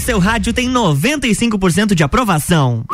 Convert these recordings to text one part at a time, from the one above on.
seu rádio tem 95% de aprovação.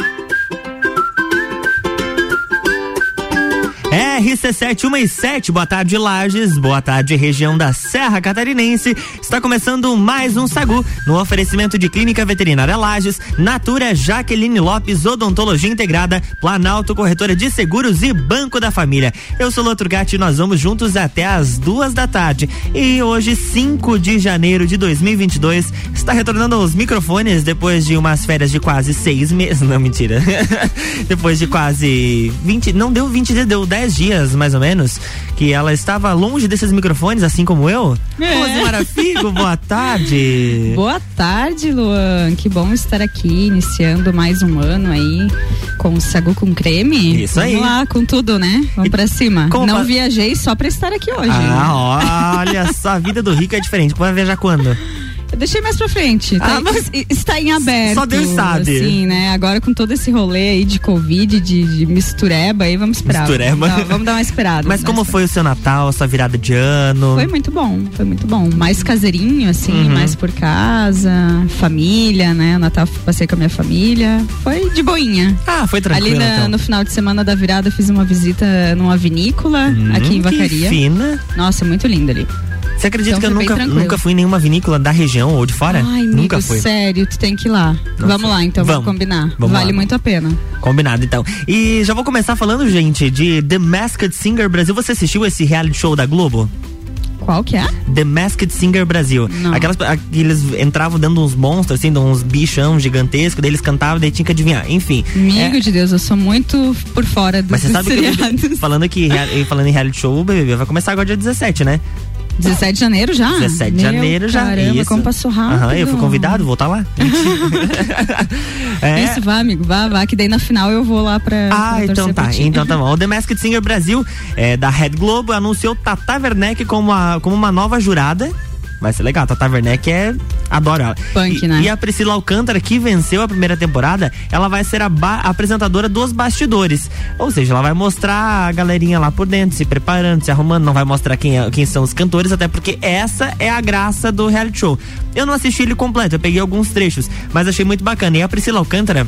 RC717, boa tarde Lages, boa tarde região da Serra Catarinense. Está começando mais um Sagu no oferecimento de Clínica Veterinária Lages, Natura Jaqueline Lopes, Odontologia Integrada, Planalto Corretora de Seguros e Banco da Família. Eu sou Lotro Gatti e nós vamos juntos até as duas da tarde. E hoje, 5 de janeiro de 2022, está retornando aos microfones depois de umas férias de quase seis meses. Não, mentira. depois de quase 20, não deu 20 dias, deu 10 dias dias, mais ou menos, que ela estava longe desses microfones, assim como eu. É. Rosemara Figo, boa tarde. Boa tarde, Luan. Que bom estar aqui, iniciando mais um ano aí com o Sagu com creme. Isso aí. Vamos lá, com tudo, né? Vamos e pra cima. Não viajei só pra estar aqui hoje. Ah, olha só, a vida do rico é diferente. Vai viajar quando? Eu deixei mais pra frente. Tá, ah, mas está em aberto. Só Deus sabe. Sim, né? Agora com todo esse rolê aí de Covid, de, de mistureba, aí vamos esperar. Mistureba. Vamos, vamos dar uma esperada. Mas como foi o seu Natal, a sua virada de ano? Foi muito bom, foi muito bom. Mais caseirinho, assim, uhum. mais por casa, família, né? O Natal passei com a minha família. Foi de boinha. Ah, foi tranquilo. Ali na, então. no final de semana da virada fiz uma visita numa vinícola hum, aqui em Vacaria. Que fina. Nossa, muito linda ali. Você acredita então, que eu nunca, nunca fui em nenhuma vinícola da região ou de fora? Ai, amigo, nunca fui. Sério, tu tem que ir lá. Nossa. Vamos lá, então, vamos, vamos combinar. Vamos vale lá. muito a pena. Combinado, então. E já vou começar falando, gente, de The Masked Singer Brasil. Você assistiu esse reality show da Globo? Qual que é? The Masked Singer Brasil. Não. Aquelas, eles entravam de uns monstros, assim, uns bichão gigantescos, daí eles cantavam, daí tinha que adivinhar. Enfim. Amigo é... de Deus, eu sou muito por fora dos Mas você sabe seriados. que falando que falando em reality show, o BBB vai começar agora dia 17, né? 17 de janeiro já? 17 de janeiro já. Caramba, Isso. como passou rápido. Aham, eu fui convidado, vou estar tá lá. é. Isso, vá, amigo, vá, vá, que daí na final eu vou lá pra. Ah, pra então tá. Então tá bom. O The Masked Singer Brasil, é, da Red Globo, anunciou Tata Werneck como, a, como uma nova jurada Vai ser legal. A Tata Werneck é. Adoro ela. Punk, e, né? E a Priscila Alcântara, que venceu a primeira temporada, ela vai ser a apresentadora dos bastidores. Ou seja, ela vai mostrar a galerinha lá por dentro, se preparando, se arrumando. Não vai mostrar quem, é, quem são os cantores, até porque essa é a graça do reality show. Eu não assisti ele completo, eu peguei alguns trechos, mas achei muito bacana. E a Priscila Alcântara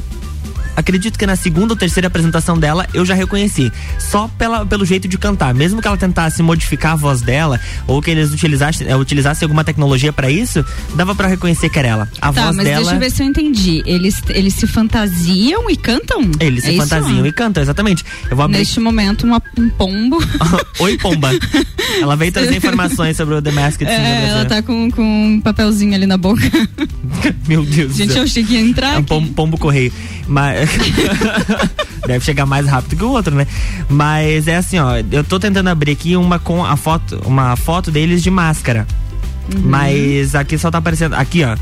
acredito que na segunda ou terceira apresentação dela eu já reconheci. Só pela, pelo jeito de cantar. Mesmo que ela tentasse modificar a voz dela, ou que eles utilizassem, é, utilizassem alguma tecnologia para isso, dava para reconhecer que era ela. A tá, voz mas dela. Deixa eu ver se eu entendi. Eles, eles se fantasiam e cantam? Eles é se fantasiam e cantam, exatamente. Eu vou abrir... Neste momento, uma, um pombo. Oi, pomba. ela veio trazer informações sobre o The Masked Singer. É, ela tá com, com um papelzinho ali na boca. Meu Deus Gente, eu achei que ia entrar. É um pombo, pombo correio. Mas. Deve chegar mais rápido que o outro, né? Mas é assim, ó, eu tô tentando abrir aqui uma com a foto, uma foto deles de máscara. Uhum. Mas aqui só tá aparecendo, aqui, ó.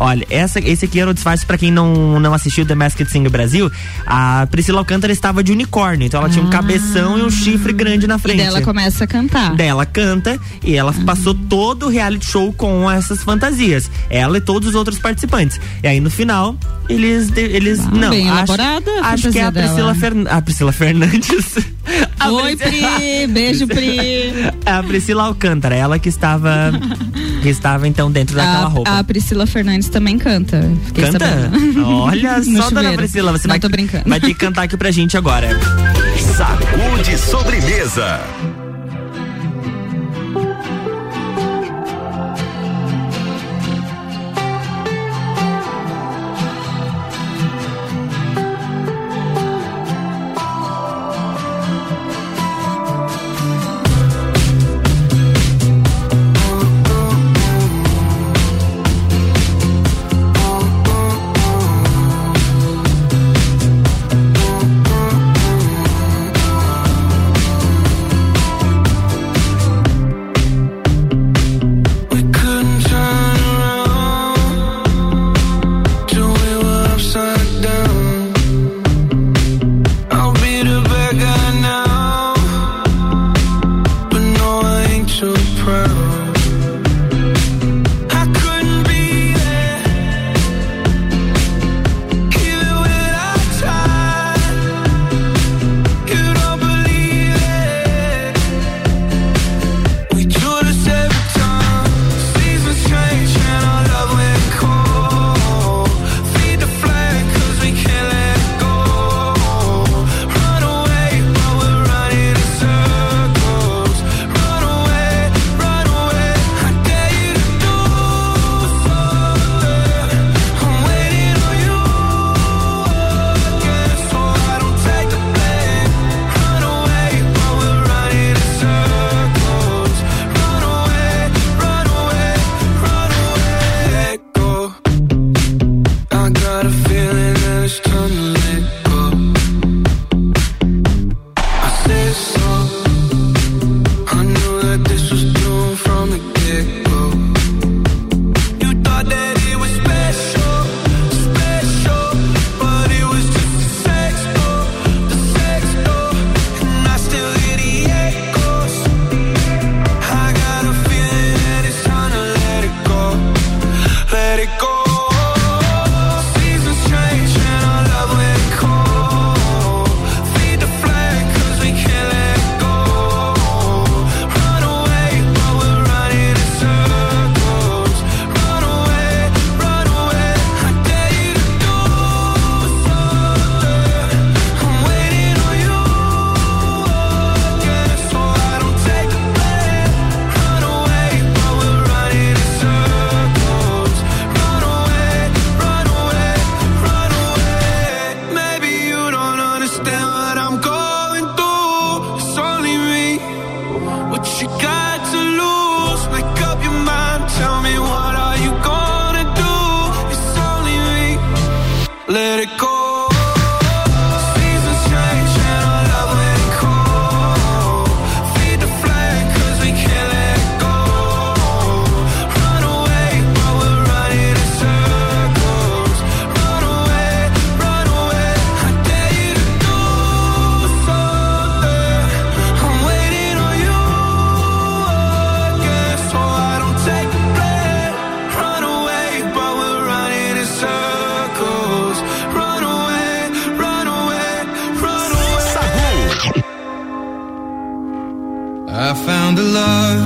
Olha, essa, esse aqui era o disfarce para quem não, não assistiu The Masked Singer Brasil. A Priscila Alcântara estava de unicórnio, então ela ah. tinha um ah. cabeção e um chifre grande na frente. E dela começa a cantar. Dela canta e ela ah. passou todo o reality show com essas fantasias. Ela e todos os outros participantes. E aí no final, eles. eles ah, não, bem acho, elaborada acho que é a Priscila, Fern, a Priscila Fernandes. A Oi, Pri! Beijo, Pri! A Priscila Alcântara, ela que estava. que estava então dentro daquela a, roupa. A Priscila Fernandes também canta. Canta? Sabendo. Olha só, dona Priscila, você Não, vai, tô brincando. vai ter que cantar aqui pra gente agora. Sacude sobremesa. What you got? found the love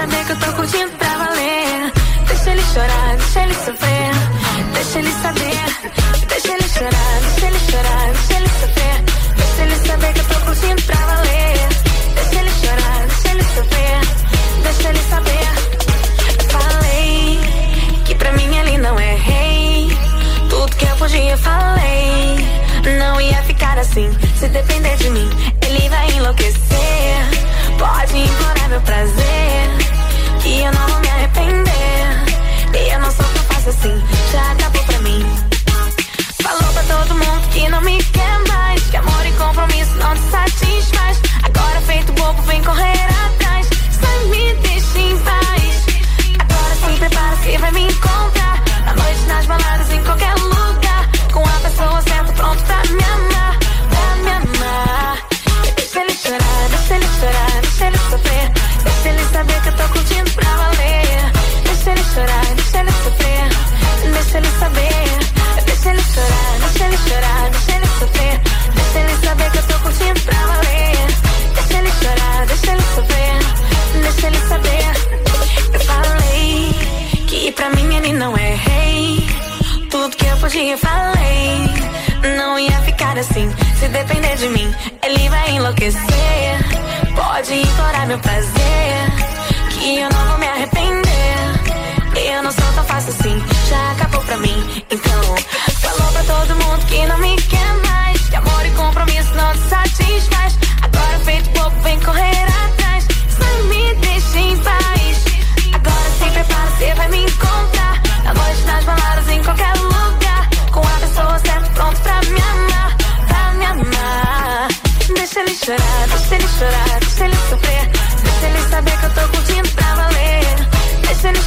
saber que eu tô curtindo pra valer. Deixa ele chorar, deixa ele sofrer. Deixa ele saber. Deixa ele chorar, deixa ele chorar, deixa ele sofrer. Deixa ele saber que eu tô curtindo pra valer. Deixa ele chorar, deixa ele sofrer. Deixa ele saber. Falei que pra mim ele não é rei. Tudo que eu podia, falei. Não ia ficar assim, se depender de mim,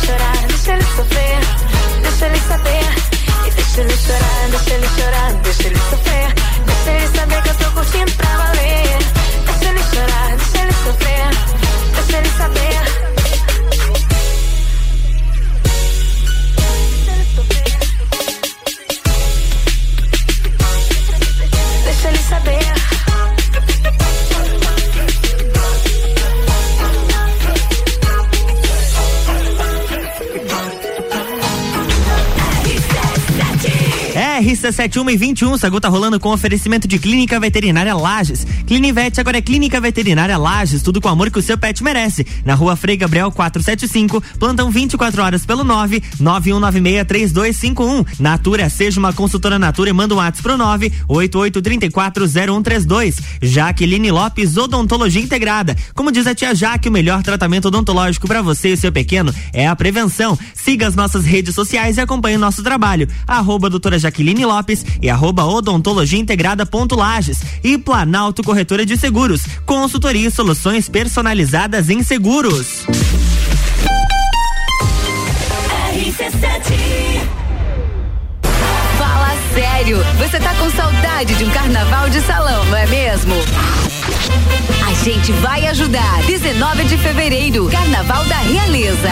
Deixa ele chorar, deixa ele sofrer. Deixa ele saber. E deixa ele chorar, deixa ele chorar, deixa ele sofrer. Deixa ele saber que eu tô curtindo pra valer. RC71 e 21, Sagu tá rolando com oferecimento de Clínica Veterinária Lages. Clinivete agora é Clínica Veterinária Lages, tudo com o amor que o seu pet merece. Na rua Frei Gabriel 475, plantão 24 horas pelo 9 91963251. Natura, seja uma consultora Natura e manda um WhatsApp pro 9 88340132. Jaqueline Lopes, Odontologia Integrada. Como diz a tia Jaque, o melhor tratamento odontológico para você e seu pequeno é a prevenção. Siga as nossas redes sociais e acompanhe o nosso trabalho. Arroba doutora Jaqueline Lopes e arroba odontologia integrada ponto Lages e Planalto Corretora de Seguros. Consultoria e soluções personalizadas em seguros. Fala sério, você tá com saudade de um carnaval de salão, não é mesmo? A gente vai ajudar. 19 de fevereiro, Carnaval da Realeza.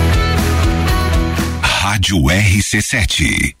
Rádio RC7.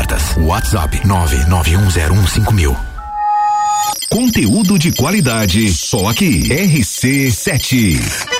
Abertas. WhatsApp 991015000. Conteúdo de qualidade, só aqui. RC7.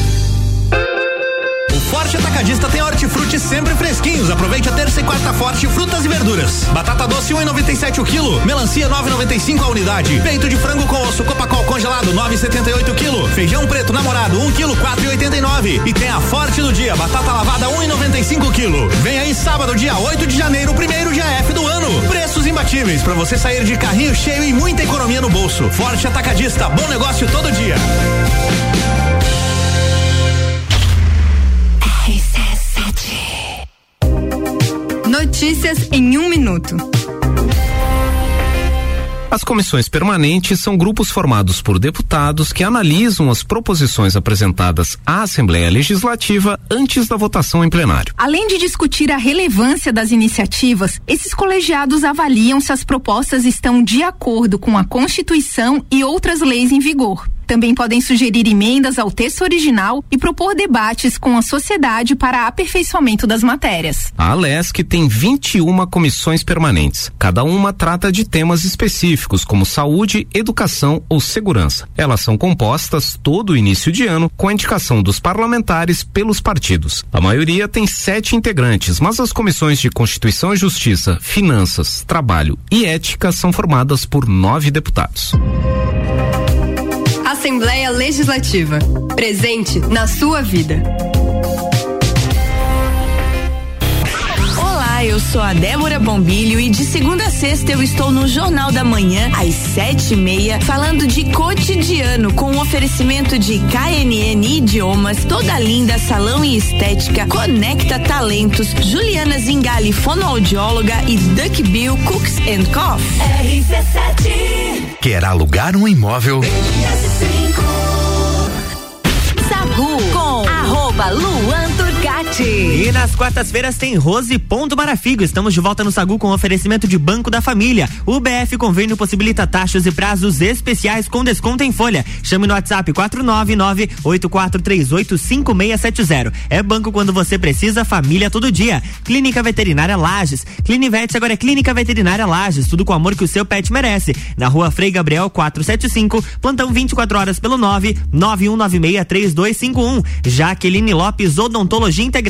Forte Atacadista tem hortifruti sempre fresquinhos. Aproveite a terça e quarta forte frutas e verduras. Batata doce 1,97 o quilo. Melancia 9,95 a unidade. Peito de frango com osso Copacol congelado 9,78 o quilo. Feijão preto namorado 1 quilo 4,89. E tem a Forte do dia batata lavada 1,95 o quilo. Vem aí sábado dia 8 de janeiro, primeiro dia F do ano. Preços imbatíveis para você sair de carrinho cheio e muita economia no bolso. Forte Atacadista, bom negócio todo dia. Notícias em um minuto. As comissões permanentes são grupos formados por deputados que analisam as proposições apresentadas à Assembleia Legislativa antes da votação em plenário. Além de discutir a relevância das iniciativas, esses colegiados avaliam se as propostas estão de acordo com a Constituição e outras leis em vigor. Também podem sugerir emendas ao texto original e propor debates com a sociedade para aperfeiçoamento das matérias. A Alesc tem 21 comissões permanentes. Cada uma trata de temas específicos, como saúde, educação ou segurança. Elas são compostas todo início de ano com a indicação dos parlamentares pelos partidos. A maioria tem sete integrantes, mas as comissões de Constituição e Justiça, Finanças, Trabalho e Ética são formadas por nove deputados. Assembleia Legislativa. Presente na sua vida. Olá, eu sou a Débora Bombilho e de segunda a sexta eu estou no Jornal da Manhã, às sete e meia, falando de cotidiano, com o oferecimento de KNN Idiomas, Toda Linda Salão e Estética, Conecta Talentos, Juliana Zingali, fonoaudióloga e Duck Bill Cooks and Coffee. RC7 Quer alugar um imóvel? Sagu com arroba Luan E nas quartas-feiras tem Rose Ponto Marafigo. Estamos de volta no Sagu com oferecimento de Banco da Família. O BF Convênio possibilita taxas e prazos especiais com desconto em folha. Chame no WhatsApp 499-8438-5670. É banco quando você precisa, família todo dia. Clínica Veterinária Lages. Clinivete agora é Clínica Veterinária Lages. Tudo com o amor que o seu pet merece. Na rua Frei Gabriel 475, plantão 24 horas pelo 9 91963251. Jaqueline Lopes Odontologia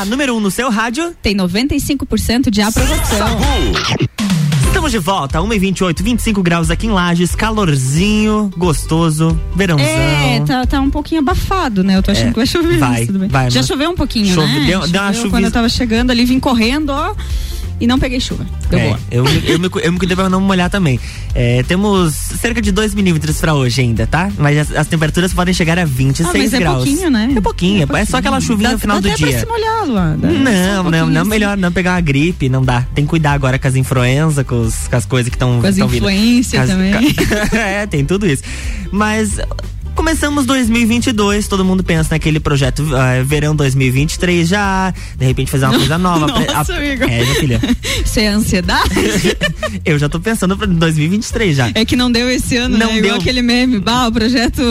A número 1 um no seu rádio tem 95% de aprovação. Estamos de volta, 1h28, 25 graus aqui em Lages, calorzinho, gostoso, verãozão. É, tá, tá um pouquinho abafado, né? Eu tô achando É, que vai chover. vai, mas tudo bem. vai, Já mas- choveu um pouquinho, Chove- né? deu- deu uma Choveu chuvis- Quando eu tava chegando ali, vim correndo, ó. E não peguei chuva. Deu É, boa. eu, me- eu, me, eu me cuidei pra não molhar também. É, temos cerca de 2 milímetros pra hoje ainda, tá? Mas as, as temperaturas podem chegar a 26 Ah, mas é graus. pouquinho, né? É pouquinho, é, só aquela chuvinha Dá- no final dá do até dia. Pra se molhar, Luan. Só um Não, não, pouquinho não, assim. melhor não pegar uma gripe, não dá. Tem que cuidar agora com as influenza, com, os- com as coisas que estão Com as influências também. é, tem tudo isso. Mas começamos 2022, todo mundo pensa naquele projeto ah, verão 2023 já, de repente fazer uma coisa nova. Nossa, A- amigo. É, minha filha. Isso é ansiedade? Eu já tô pensando pra 2023 já. É que não deu esse ano, Não né? Igual deu. aquele meme, bah, o projeto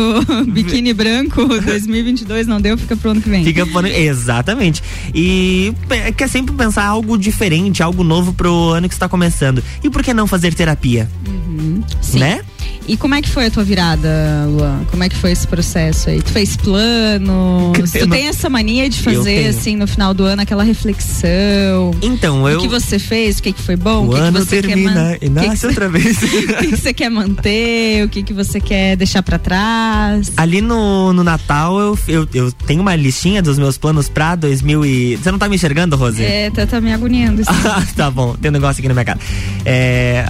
Biquíni Branco 2022 não deu, fica pro ano que vem. Fica por... Exatamente. E pe- quer sempre pensar algo diferente, algo novo pro ano que está começando. E por que não fazer terapia? Sim. Né? E como é que foi a tua virada, Luan? Como é que foi esse processo aí? Tu fez planos? Eu Tu tem essa mania de fazer, assim, no final do ano, aquela reflexão? Então, eu. O que você fez? O que, que foi bom? O o que, ano que você termina quer man- e que que nasce você- outra vez. O que, que você quer manter? O que, que você quer deixar pra trás? Ali no, no Natal eu, eu, eu tenho uma listinha dos meus planos pra 2000 e... Você não tá me enxergando, Rosê? É, tá, tá me agoniando. Ah, tá bom, tem um negócio aqui na minha cara. É,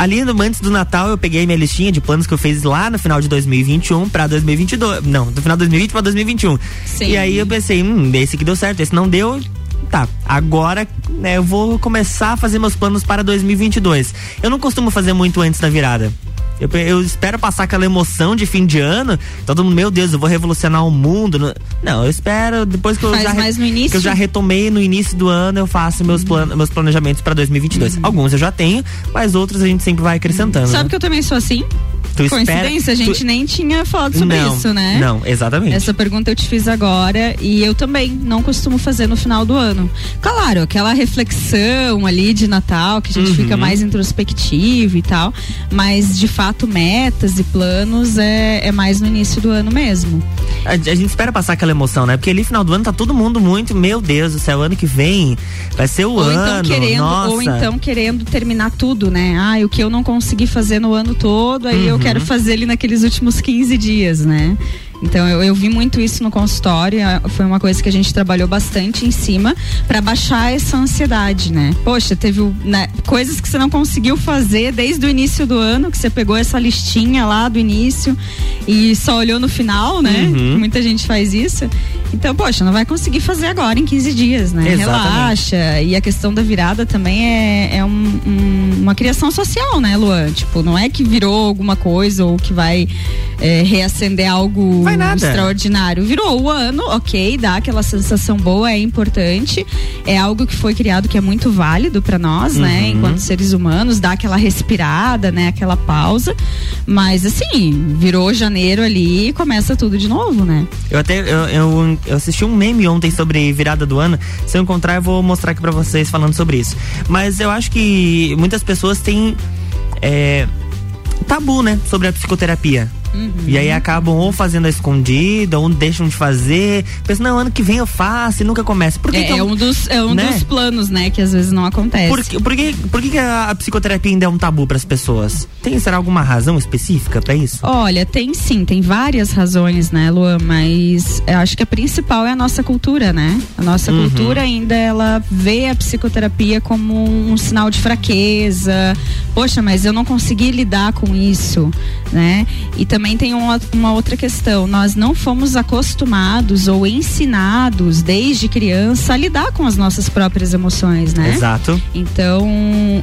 ali no, antes do Natal eu peguei minha listinha de planos que eu fiz lá no final de 2021 pra 2022. Não, do final de 2020 pra 2021. Sim. E aí eu pensei, hum, esse que deu certo, esse não deu. Tá, agora né, eu vou começar a fazer meus planos para 2022. Eu não costumo fazer muito antes da virada. Eu, eu espero passar aquela emoção de fim de ano. Todo mundo, meu Deus, eu vou revolucionar o mundo. Não- eu espero depois que eu Faz já mais no início? que eu já retomei no início do ano, eu faço meus, plan meus planejamentos para 2022. Uhum. Alguns eu já tenho, mas outros a gente sempre vai acrescentando. Sabe né? que eu também sou assim? Tu espera- Coincidência, a gente tu- nem tinha falado sobre não, isso, né? Não, exatamente. Essa pergunta eu te fiz agora e eu também não costumo fazer no final do ano. Claro, aquela reflexão ali de Natal, que a gente Uhum. fica mais introspectivo e tal, mas de fato metas e planos é, é mais no início do ano mesmo. A, a gente espera passar aquela emoção, né? Porque ali final do ano tá todo mundo muito, meu Deus do céu, ano que vem vai ser o ou ano. então querendo, nossa. ou então querendo terminar tudo, né? Ah, o que eu não consegui fazer no ano todo, aí eu Uhum. Quero fazer ali naqueles últimos 15 dias, né? Então eu, eu vi muito isso no consultório, ah, foi uma coisa que a gente trabalhou bastante em cima para baixar essa ansiedade, né? Poxa, teve né, coisas que você não conseguiu fazer desde o início do ano, que você pegou essa listinha lá do início e só olhou no final, né? Uhum. Muita gente faz isso. Então, poxa, não vai conseguir fazer agora em 15 dias, né? Exatamente. Relaxa. E a questão da virada também é, é um- um- uma criação social, né, Luan? Tipo, não é que virou alguma coisa ou que vai é, reacender algo Vai nada. extraordinário. Virou o ano, ok, dá aquela sensação boa, é importante. É algo que foi criado que é muito válido para nós, né? Uhum. Enquanto seres humanos, dá aquela respirada, né? Aquela pausa. Mas assim, virou janeiro ali e começa tudo de novo, né? Eu até eu, eu, eu assisti um meme ontem sobre virada do ano. Se eu encontrar, eu vou mostrar aqui pra vocês falando sobre isso. Mas eu acho que muitas pessoas têm é, tabu, né, sobre a psicoterapia. E aí acabam ou fazendo a escondida, ou deixam de fazer. Pensam, não, ano que vem eu faço e nunca começa. Por que é, que eu- é um dos, é um né? dos planos, né? Que às vezes não acontece. Por, que- por, que, por que a, a psicoterapia ainda é um tabu para as pessoas? Tem, será alguma razão específica para isso? Olha, tem sim, tem várias razões, né, Luan? Mas eu acho que a principal é a nossa cultura, né? A nossa Uhum. cultura ainda ela vê a psicoterapia como um sinal de fraqueza. Poxa, mas eu não consegui lidar com isso, né? E também tem uma, uma outra questão. Nós não fomos acostumados ou ensinados desde criança a lidar com as nossas próprias emoções, né? Exato. Então,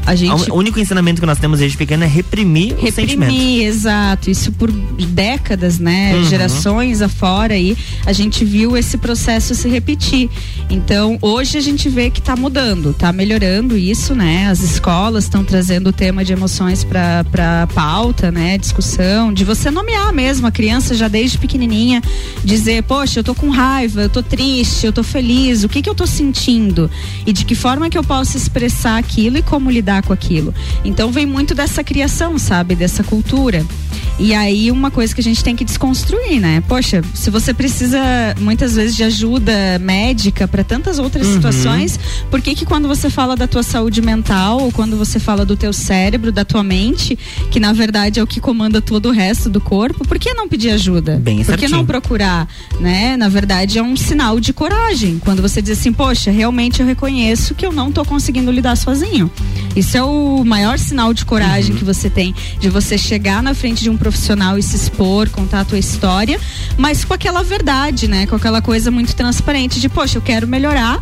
a gente O único ensinamento que nós temos desde pequeno é reprimir, o sentimento. reprimir, exato. Isso por décadas, né? Uhum. Gerações afora aí, a gente viu esse processo se repetir. Então, hoje a gente vê que tá mudando, tá melhorando isso, né? As escolas estão trazendo o tema de emoções para para pauta, né? Discussão, de você nomear mesmo a criança já desde pequenininha, dizer, poxa, eu tô com raiva, eu tô triste, eu tô feliz, o que que eu tô sentindo? E de que forma que eu posso expressar aquilo e como lidar com aquilo. Então vem muito dessa criação, sabe? Dessa cultura. E aí uma coisa que a gente tem que desconstruir, né? Poxa, se você precisa muitas vezes de ajuda médica para tantas outras Uhum. situações, por que que quando você fala da tua saúde mental ou quando você fala do teu cérebro, da tua mente, que na verdade é o que comanda todo o resto do corpo, por que não pedir ajuda? Bem por que não procurar, né? Na verdade é um sinal de coragem, quando você diz assim, poxa, realmente eu reconheço que eu não tô conseguindo lidar sozinho. Isso é o maior sinal de coragem Uhum. que você tem, de você chegar na frente de um profissional e se expor, contar a tua história, mas com aquela verdade, né? Com aquela coisa muito transparente de, poxa, eu quero melhorar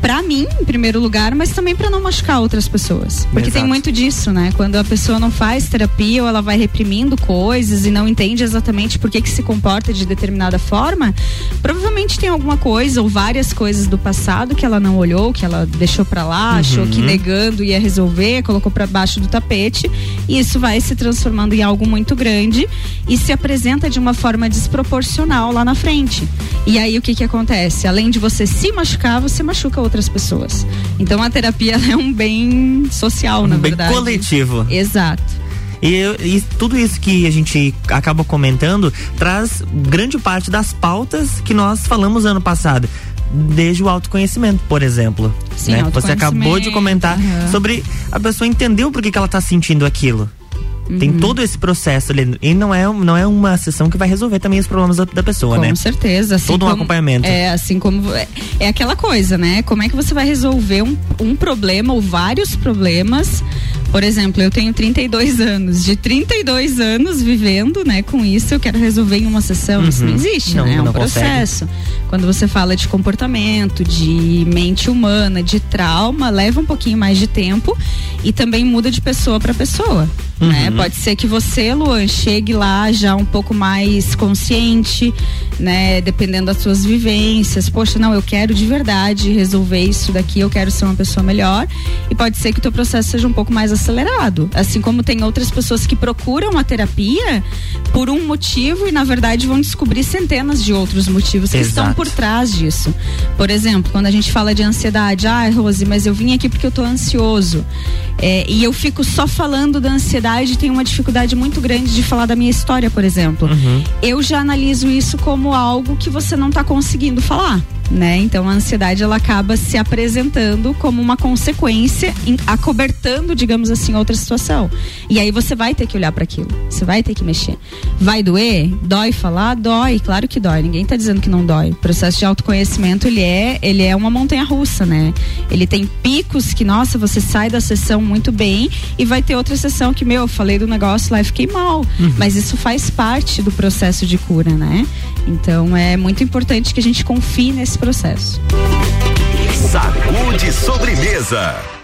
pra mim, em primeiro lugar, mas também pra não machucar outras pessoas. Porque tem Exato. muito disso, né? Quando a pessoa não faz terapia ou ela vai reprimindo coisas e não entende exatamente por que que se comporta de determinada forma, provavelmente tem alguma coisa ou várias coisas do passado que ela não olhou, que ela deixou pra lá, achou que negando ia resolver, colocou pra baixo do tapete, e isso vai se transformando em algo muito grande e se apresenta de uma forma desproporcional lá na frente. E aí o que que acontece? Além de você se machucar, você machuca outras pessoas. Então a terapia é um bem social, na Um bem verdade. coletivo. Exato. E, e tudo isso que a gente acaba comentando traz grande parte das pautas que nós falamos ano passado. Desde o autoconhecimento, por exemplo. Sim, né? Você acabou de comentar aham. sobre a pessoa entender o porquê que ela tá sentindo aquilo. Tem Uhum. todo esse processo ali. E não é, não é uma sessão que vai resolver também os problemas da, da pessoa, Com né? certeza. Assim Todo um como- acompanhamento. É, assim como. É, é aquela coisa, né? Como é que você vai resolver um, um problema ou vários problemas? Por exemplo, eu tenho 32 anos. De 32 anos vivendo, né, com isso, eu quero resolver em uma sessão. Isso não Uhum. existe, Não, né? É um não consegue. processo. Quando você fala de comportamento, de mente humana, de trauma, leva um pouquinho mais de tempo e também muda de pessoa para pessoa. Né? Uhum. Pode ser que você, Luan, chegue lá já um pouco mais consciente, né? Dependendo das suas vivências. Poxa, não, eu quero de verdade resolver isso daqui, eu quero ser uma pessoa melhor. E pode ser que o teu processo seja um pouco mais acelerado. Assim como tem outras pessoas que procuram a terapia por um motivo e, na verdade, vão descobrir centenas de outros motivos que estão Exato. por trás disso. Por exemplo, quando a gente fala de ansiedade, ah, Rose, mas eu vim aqui porque eu tô ansioso. É, e eu fico só falando da ansiedade tenho uma dificuldade muito grande de falar da minha história, por exemplo. Eu já analiso isso como algo que você não tá conseguindo falar. Né? Então a ansiedade ela acaba se apresentando como uma consequência, em- acobertando, digamos assim, outra situação. E aí você vai ter que olhar para aquilo, você vai ter que mexer. Vai doer? Dói falar? Dói, claro que dói. Ninguém tá dizendo que não dói. O processo de autoconhecimento ele é, ele é uma montanha russa, né? Ele tem picos que, nossa, você sai da sessão muito bem e vai ter outra sessão que, meu, eu falei do negócio lá e fiquei mal. Mas isso faz parte do processo de cura, né? Então é muito importante que a gente confie nesse processo. Sacude sobremesa.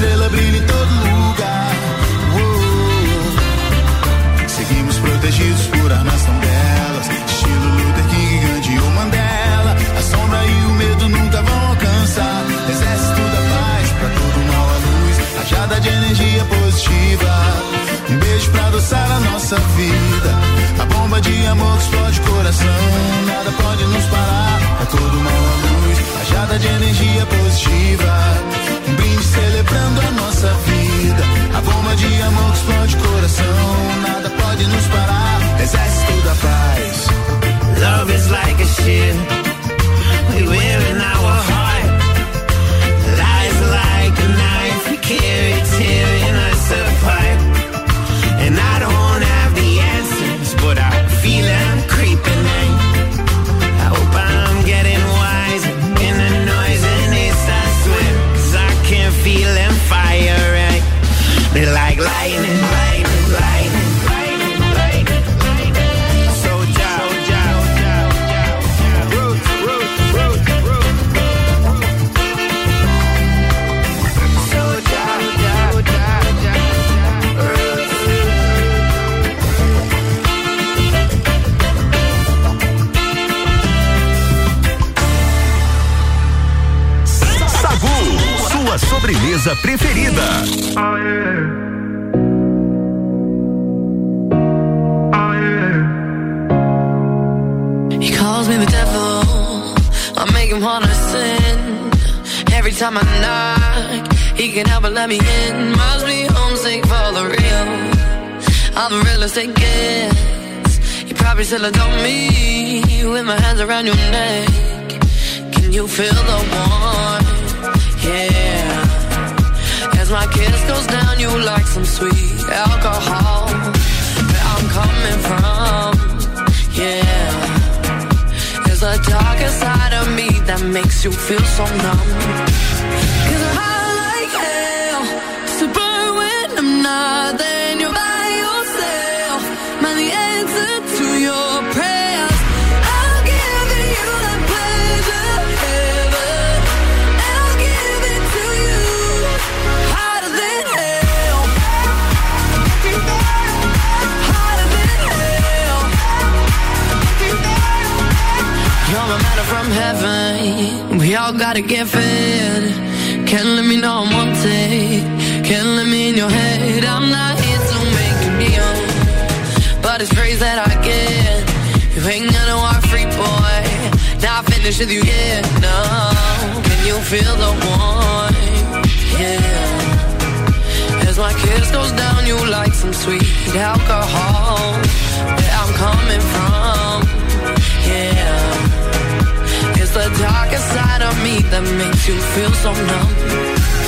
Estrela brilha em todo lugar. Uou. Seguimos protegidos por armas tão belas, estilo Luther King, Gandhi ou Mandela. A sombra e o medo nunca vão alcançar. Exército da paz, pra todo mal a luz, rajada de energia positiva. Um beijo pra adoçar a nossa vida. A bomba de amor que explode o coração. Nada pode nos parar. É todo mal a luz. Rajada de energia positiva. De amor que explode coração. Nada pode nos parar. Exército da paz. Love is like a ship we wear in our heart. Lies like a knife we carry, tearing us apart. Sobremesa preferida. He calls me the devil. I make him wanna sin. Every time I knock, he can help but let me in. Must be homesick for the real. I'm the realest it gets. You probably still adore me with my hands around your neck. Can you feel the warmth? Yeah. My kiss goes down, you like some sweet alcohol. Where I'm coming from, yeah. There's a darker side of me that makes you feel so numb. Cause I heaven. We all gotta get fed. Can't let me know I'm wanted. Can't let me in your head. I'm not here to make you kneel. But it's praise that I get. You ain't gonna walk free, boy. Not finished with you yet, no. Can you feel the warmth? Yeah. As my kiss goes down, you like some sweet alcohol. Where I'm coming from, It's side of me that makes you feel so numb.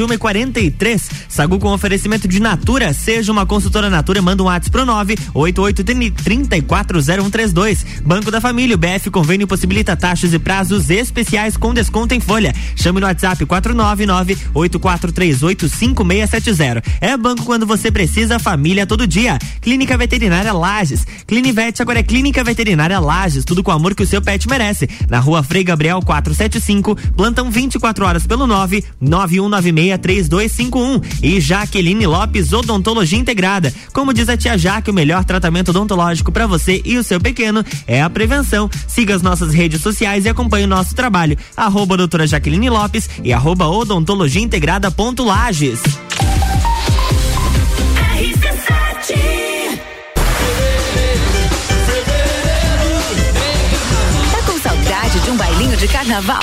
RC7 1 e 43. Sagu com oferecimento de Natura. Seja uma consultora Natura, manda um WhatsApp pro 988 340132. Banco da Família, o BF Convênio possibilita taxas e prazos especiais com desconto em folha. Chame no WhatsApp 499 8438 5670. É banco quando você precisa, família todo dia. Clínica Veterinária Lages. Clinivete agora é Clínica Veterinária Lages, tudo com o amor que o seu pet merece. Na rua Frei Gabriel 475, plantão 24 horas pelo 9 91963251. E Jaqueline Lopes Odontologia Integrada. Como diz a tia Jaque, o melhor tratamento odontológico para você e o seu pequeno é a prevenção. Siga as nossas redes sociais e acompanhe o nosso trabalho. Arroba doutora Jaqueline Lopes e arroba odontologia integrada ponto Lages. Tá com saudade de um bailinho de carnaval?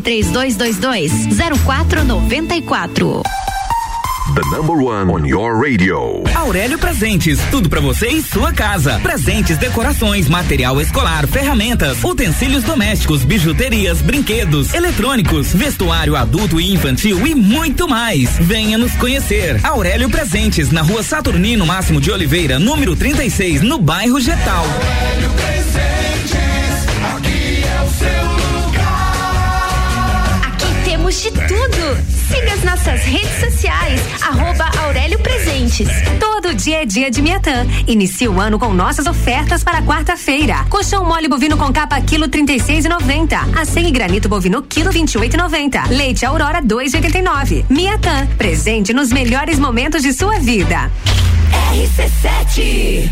3222 0494. The number one on your radio. Aurélio Presentes, tudo pra você em sua casa. Presentes, decorações, material escolar, ferramentas, utensílios domésticos, bijuterias, brinquedos, eletrônicos, vestuário adulto e infantil e muito mais. Venha nos conhecer. Aurélio Presentes, na rua Saturnino Máximo de Oliveira, número 36, no bairro Getal. Aurélio Presentes, aqui é o seu temos de tudo. Siga as nossas redes sociais, arroba Aurélio Presentes. Todo dia é dia de Miatã. Inicia o ano com nossas ofertas para quarta-feira. Colchão mole bovino com capa quilo 36,90. Acém e granito bovino quilo 28,90. Leite Aurora 2,89. Miatã, presente nos melhores momentos de sua vida. RC7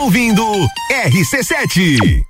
ouvindo RC7.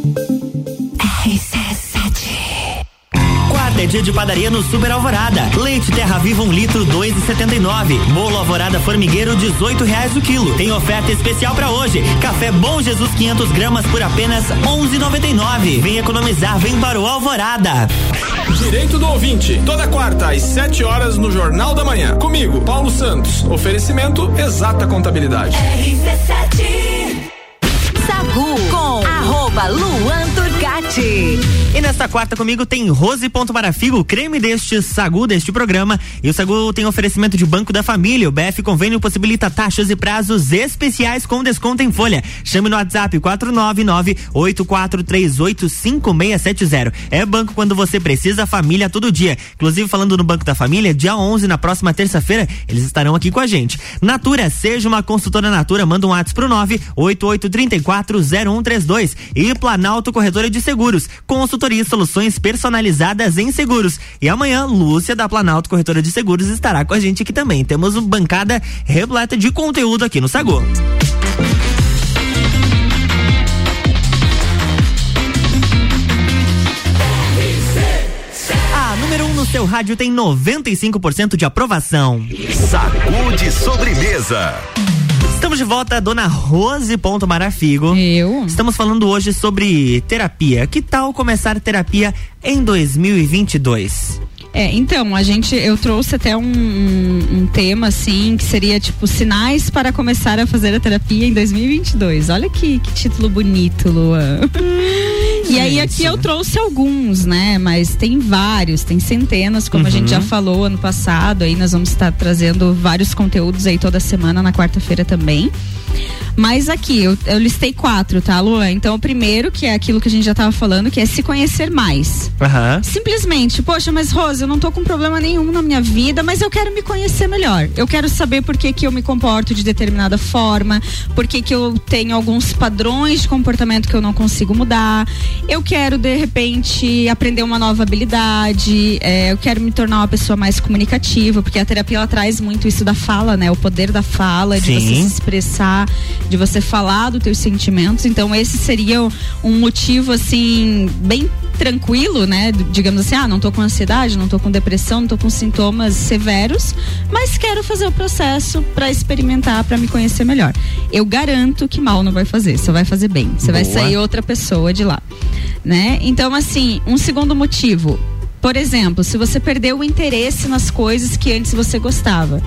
É dia de padaria no Super Alvorada. Leite Terra Viva um litro, dois e setenta e nove. Bolo Alvorada Formigueiro, 18 reais o quilo. Tem oferta especial para hoje. Café Bom Jesus 500 gramas por apenas onze noventa e nove. Vem economizar, vem para o Alvorada. Direito do ouvinte, toda quarta às 7 horas no Jornal da Manhã. Comigo, Paulo Santos. Oferecimento Exata Contabilidade. Sagu com arroba Luan E nesta quarta comigo tem Rose Ponto Marafigo, creme deste Sagu, deste programa. E o Sagu tem oferecimento de Banco da Família. O BF Convênio possibilita taxas e prazos especiais com desconto em folha. Chame no WhatsApp 499-8438-5670. É banco quando você precisa, família todo dia. Inclusive, falando no Banco da Família, dia 11, na próxima terça-feira, eles estarão aqui com a gente. Natura, seja uma consultora Natura, manda um WhatsApp pro 988340132. E Planalto Corretora de Seguros. Consultoria e soluções personalizadas em seguros. E amanhã, Lúcia da Planalto Corretora de Seguros estará com a gente aqui também. Temos uma bancada repleta de conteúdo aqui no Sagu. A número 1 no seu rádio tem 95% de aprovação. Sacude sobremesa. Estamos de volta, dona Rose Ponto Marafigo. Eu? Estamos falando hoje sobre terapia. Que tal começar terapia em 2022? É, então, a gente, eu trouxe até um, um, um tema, assim, que seria tipo sinais para começar a fazer a terapia em 2022. Olha que, que título bonito, Luan. e aí aqui eu trouxe alguns, né? Mas tem vários, tem centenas, como a gente já falou ano passado. Aí nós vamos estar trazendo vários conteúdos aí toda semana, na quarta-feira também. Mas aqui, eu, eu listei quatro, tá, Luan? Então, o primeiro, que é aquilo que a gente já tava falando, que é se conhecer mais. Aham. Simplesmente, poxa, mas Rose, eu não tô com problema nenhum na minha vida, mas eu quero me conhecer melhor. Eu quero saber por que, que eu me comporto de determinada forma, por que, que eu tenho alguns padrões de comportamento que eu não consigo mudar. Eu quero, de repente, aprender uma nova habilidade, é, eu quero me tornar uma pessoa mais comunicativa, porque a terapia ela traz muito isso da fala, né? O poder da fala, de Sim. você se expressar, de você falar dos teus sentimentos. Então, esse seria um motivo, assim, bem tranquilo, né? Digamos assim, ah, não tô com ansiedade, não tô com depressão, não tô com sintomas severos, mas quero fazer o processo para experimentar, para me conhecer melhor. Eu garanto que mal não vai fazer, você vai fazer bem. Você vai sair outra pessoa de lá, né? Então, assim, um segundo motivo, por exemplo, se você perdeu o interesse nas coisas que antes você gostava,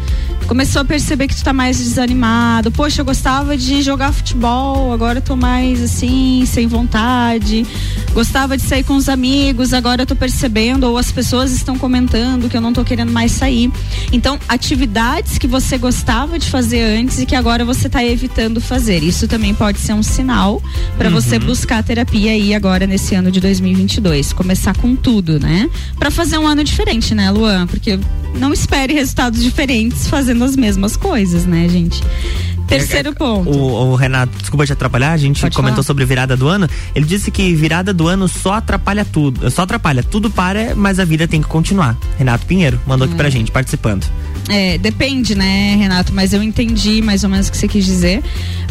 começou a perceber que tu tá mais desanimado, poxa, eu gostava de jogar futebol, agora eu tô mais assim, sem vontade. Gostava de sair com os amigos, agora eu tô percebendo ou as pessoas estão comentando que eu não tô querendo mais sair. Então, atividades que você gostava de fazer antes e que agora você tá evitando fazer. Isso também pode ser um sinal para você buscar terapia aí agora nesse ano de 2022, começar com tudo, né? Para fazer um ano diferente, né, Luan? Porque não espere resultados diferentes fazendo as mesmas coisas, né, gente? Terceiro ponto. O, o Renato, desculpa te atrapalhar, a gente Pode comentou falar. sobre virada do ano. Ele disse que virada do ano só atrapalha tudo. Só atrapalha. Tudo para, mas a vida tem que continuar. Renato Pinheiro mandou aqui pra gente, participando. É, depende, né, Renato? Mas eu entendi mais ou menos o que você quis dizer.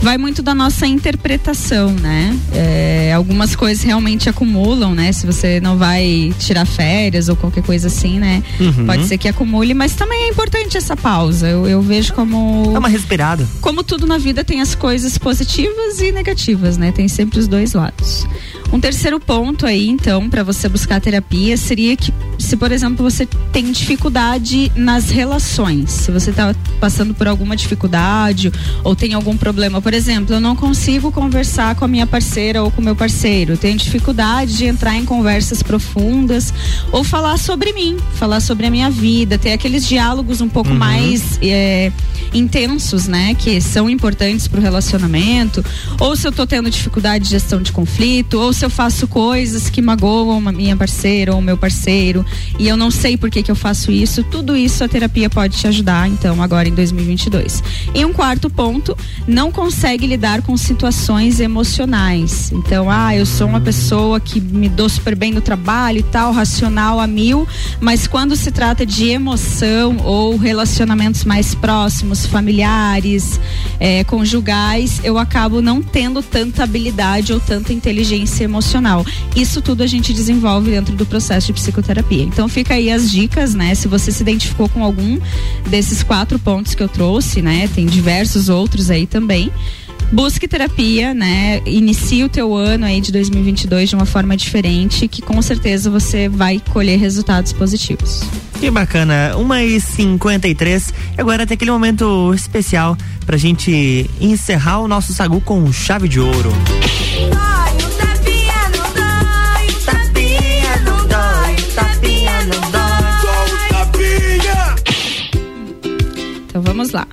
Vai muito da nossa interpretação, né? É, algumas coisas realmente acumulam, né? Se você não vai tirar férias ou qualquer coisa assim, né? Uhum. Pode ser que acumule, mas também é importante essa pausa. Eu, eu vejo como. É uma respirada. Como tudo na vida tem as coisas positivas e negativas, né? Tem sempre os dois lados. Um terceiro ponto aí, então, para você buscar terapia seria que, se por exemplo você tem dificuldade nas relações, se você tá passando por alguma dificuldade ou tem algum problema, por exemplo, eu não consigo conversar com a minha parceira ou com o meu parceiro, tenho dificuldade de entrar em conversas profundas ou falar sobre mim, falar sobre a minha vida, ter aqueles diálogos um pouco mais é, intensos, né, que são importantes para o relacionamento, ou se eu tô tendo dificuldade de gestão de conflito, ou se eu faço coisas que magoam a minha parceira ou meu parceiro e eu não sei por que que eu faço isso, tudo isso a terapia pode te ajudar, então, agora em 2022. E um quarto ponto, não consegue lidar com situações emocionais. Então, ah, eu sou uma pessoa que me dou super bem no trabalho e tal, racional a mil, mas quando se trata de emoção ou relacionamentos mais próximos, familiares, eh, conjugais, eu acabo não tendo tanta habilidade ou tanta inteligência emocional. Isso tudo a gente desenvolve dentro do processo de psicoterapia. terapia. Então fica aí as dicas, né? Se você se identificou com algum desses quatro pontos que eu trouxe, né? Tem diversos outros aí também busque terapia, né? Inicie o teu ano aí de 2022 de uma forma diferente, que com certeza você vai colher resultados positivos. Que bacana, 1h53. Agora tem aquele momento especial pra gente encerrar o nosso sagu com chave de ouro. Então vamos lá.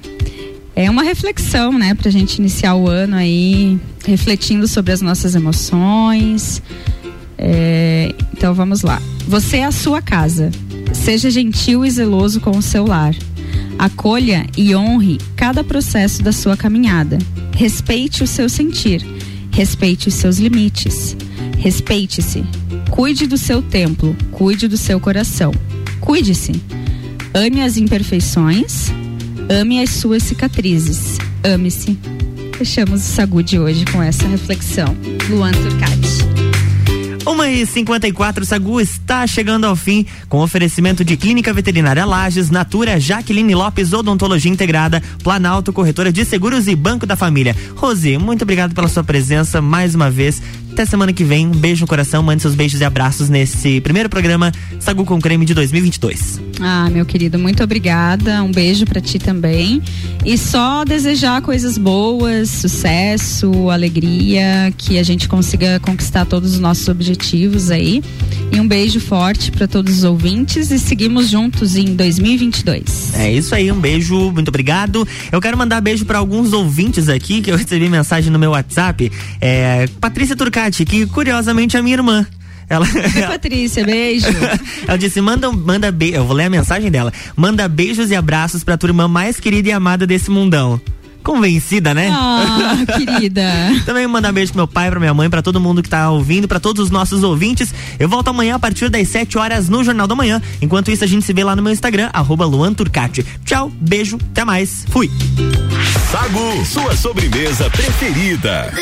É uma reflexão, né, pra gente iniciar o ano aí, refletindo sobre as nossas emoções. É, então vamos lá. Você é a sua casa. Seja gentil e zeloso com o seu lar. Acolha e honre cada processo da sua caminhada. Respeite o seu sentir. Respeite os seus limites. Respeite-se. Cuide do seu templo. Cuide do seu coração. Cuide-se. Ame as imperfeições. Ame as suas cicatrizes. Ame-se. Fechamos o Sagu de hoje com essa reflexão. Luan Turcati. 1 e 54 Sagu está chegando ao fim com oferecimento de Clínica Veterinária Lages, Natura, Jaqueline Lopes, Odontologia Integrada, Planalto, Corretora de Seguros e Banco da Família. Rose, muito obrigado pela sua presença mais uma vez. Até semana que vem. Um beijo no coração. Mande seus beijos e abraços nesse primeiro programa Sagu com Creme de 2022. Ah, meu querido, muito obrigada. Um beijo para ti também. E só desejar coisas boas, sucesso, alegria, que a gente consiga conquistar todos os nossos objetivos aí. E um beijo forte para todos os ouvintes e seguimos juntos em 2022. É isso aí, um beijo, muito obrigado. Eu quero mandar beijo para alguns ouvintes aqui que eu recebi mensagem no meu WhatsApp. É, Patrícia Turcati, que curiosamente é minha irmã. Ela, Oi, Patrícia, beijo. ela disse: manda, manda beijo. Eu vou ler a mensagem dela. Manda beijos e abraços pra tua irmã mais querida e amada desse mundão. Convencida, né? Ah, querida. Também mandar beijo pro meu pai, pra minha mãe, pra todo mundo que tá ouvindo, pra todos os nossos ouvintes. Eu volto amanhã a partir das 7 horas no Jornal da Manhã. Enquanto isso, a gente se vê lá no meu Instagram, arroba Luan Turcati. Tchau, beijo, até mais. Fui. Sagu, sua sobremesa preferida.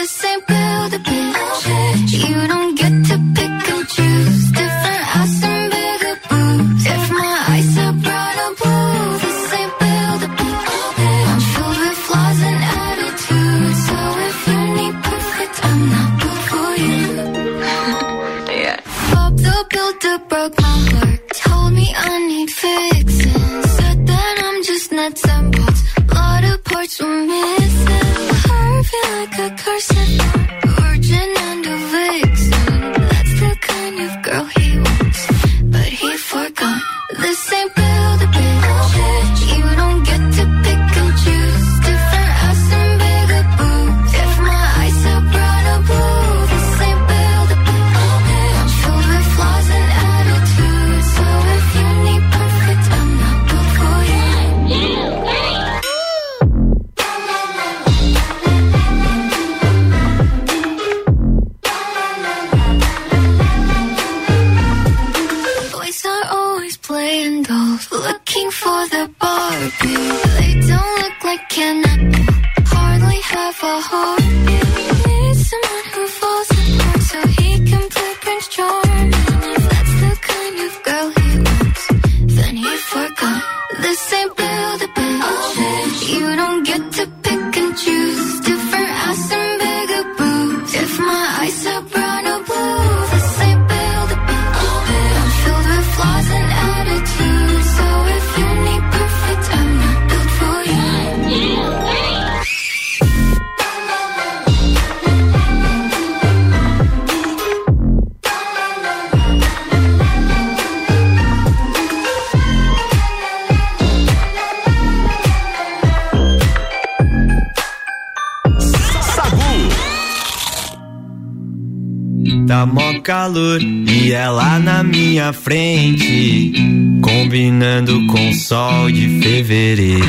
Calor e ela na minha frente, combinando com o sol de fevereiro.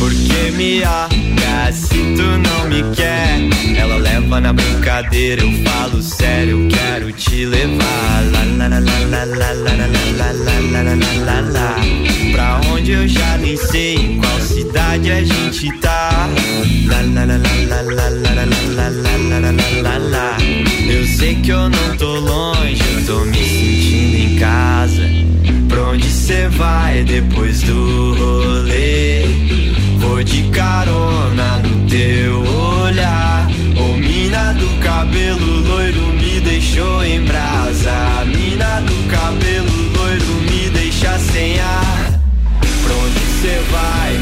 Porque me olha se tu não me quer, ela leva na brincadeira, eu falo sério, eu quero te levar. Lá, lá, lá, lá, lá, lá, lá, lá, lá, lá, lá, lá, lá. Pra onde eu já nem sei, em qual cidade a gente tá. Lá, lá, lá, lá, lá, lá, lá, lá, lá, lá, lá, lá, lá, lá. Eu sei que eu não tô longe, tô me sentindo em casa. Pra onde cê vai depois do rolê? Vou de carona no teu olhar. Ô mina do cabelo loiro me deixou em brasa. Mina do cabelo loiro me deixa sem ar. Pra onde cê vai?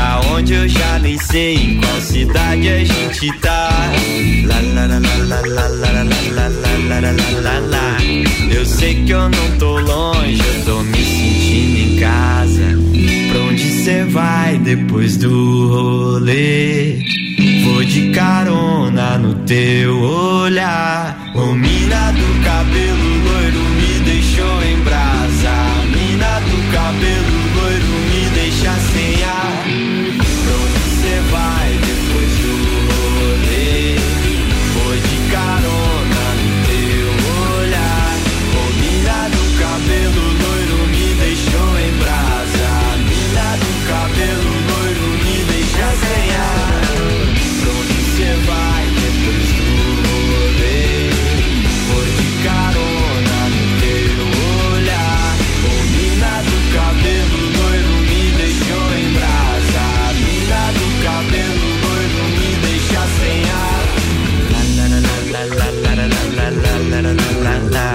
Pra onde eu já nem sei em qual cidade a gente tá. Eu sei que eu não tô longe, eu tô me sentindo em casa. Pra onde cê vai depois do rolê? Vou de carona no teu olhar. O mina do cabelo loiro me deixou em brasa. A mina do cabelo loiro me deixa sem la la